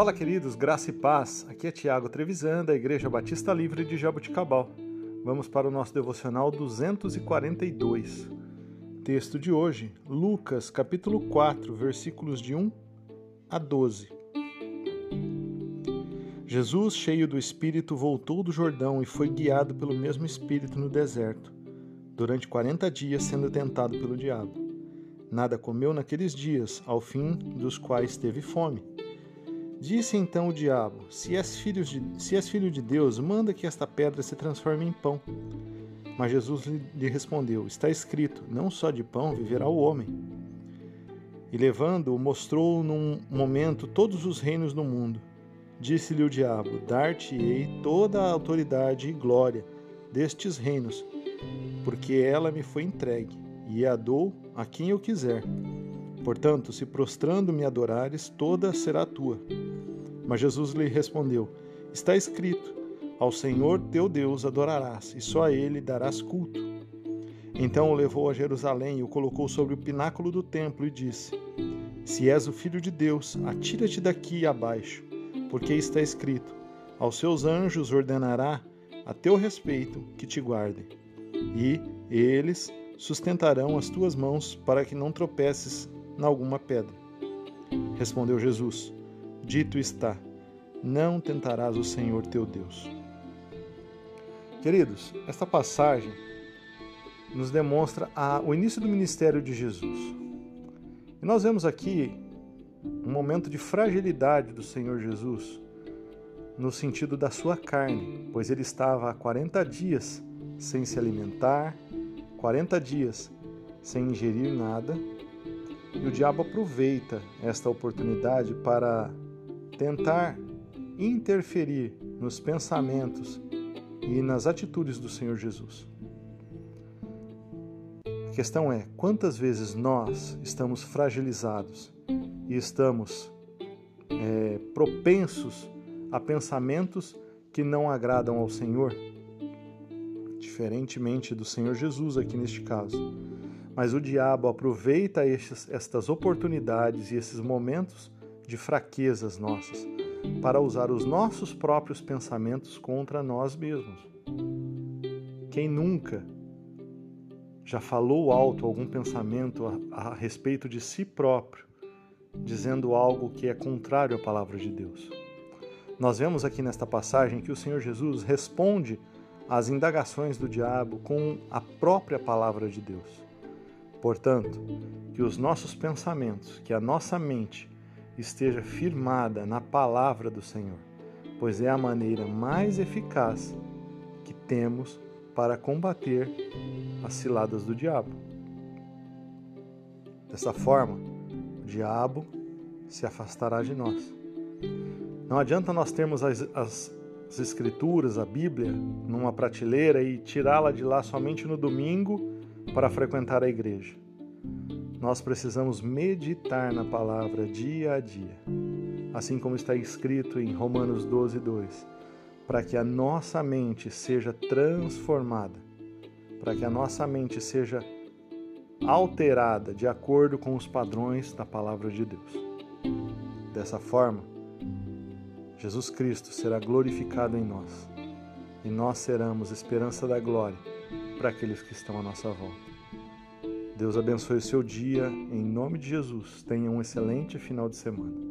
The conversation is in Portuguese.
Fala, queridos, graça e paz. Aqui é Tiago Trevisan, da Igreja Batista Livre de Jaboticabal. Vamos para o nosso devocional 242. Texto de hoje, Lucas, capítulo 4, versículos de 1 a 12. Jesus, cheio do Espírito, voltou do Jordão e foi guiado pelo mesmo Espírito no deserto, durante quarenta dias sendo tentado pelo diabo. Nada comeu naqueles dias, ao fim dos quais teve fome. Disse então o diabo: se és, filho de, se és filho de Deus, manda que esta pedra se transforme em pão. Mas Jesus lhe respondeu: Está escrito: Não só de pão viverá o homem. E levando-o, mostrou num momento todos os reinos do mundo. Disse-lhe o diabo: Dar-te-ei toda a autoridade e glória destes reinos, porque ela me foi entregue, e a dou a quem eu quiser. Portanto, se prostrando me adorares, toda será tua. Mas Jesus lhe respondeu: Está escrito: Ao Senhor teu Deus adorarás, e só a ele darás culto. Então o levou a Jerusalém e o colocou sobre o pináculo do templo e disse: Se és o filho de Deus, atira-te daqui abaixo, porque está escrito: Aos seus anjos ordenará a teu respeito que te guardem, e eles sustentarão as tuas mãos para que não tropeces em alguma pedra. Respondeu Jesus: Dito está: Não tentarás o Senhor teu Deus. Queridos, esta passagem nos demonstra a, o início do ministério de Jesus. E nós vemos aqui um momento de fragilidade do Senhor Jesus, no sentido da sua carne, pois ele estava há 40 dias sem se alimentar, 40 dias sem ingerir nada, e o diabo aproveita esta oportunidade para tentar interferir nos pensamentos e nas atitudes do Senhor Jesus. A questão é: quantas vezes nós estamos fragilizados e estamos é, propensos a pensamentos que não agradam ao Senhor? Diferentemente do Senhor Jesus, aqui neste caso. Mas o diabo aproveita estes, estas oportunidades e esses momentos de fraquezas nossas para usar os nossos próprios pensamentos contra nós mesmos. Quem nunca já falou alto algum pensamento a, a respeito de si próprio, dizendo algo que é contrário à palavra de Deus? Nós vemos aqui nesta passagem que o Senhor Jesus responde às indagações do diabo com a própria palavra de Deus. Portanto, que os nossos pensamentos, que a nossa mente esteja firmada na palavra do Senhor, pois é a maneira mais eficaz que temos para combater as ciladas do diabo. Dessa forma, o diabo se afastará de nós. Não adianta nós termos as, as, as Escrituras, a Bíblia, numa prateleira e tirá-la de lá somente no domingo para frequentar a igreja. Nós precisamos meditar na palavra dia a dia, assim como está escrito em Romanos 12, 2, para que a nossa mente seja transformada, para que a nossa mente seja alterada de acordo com os padrões da palavra de Deus. Dessa forma, Jesus Cristo será glorificado em nós e nós seremos esperança da glória para aqueles que estão à nossa volta. Deus abençoe o seu dia, em nome de Jesus. Tenha um excelente final de semana.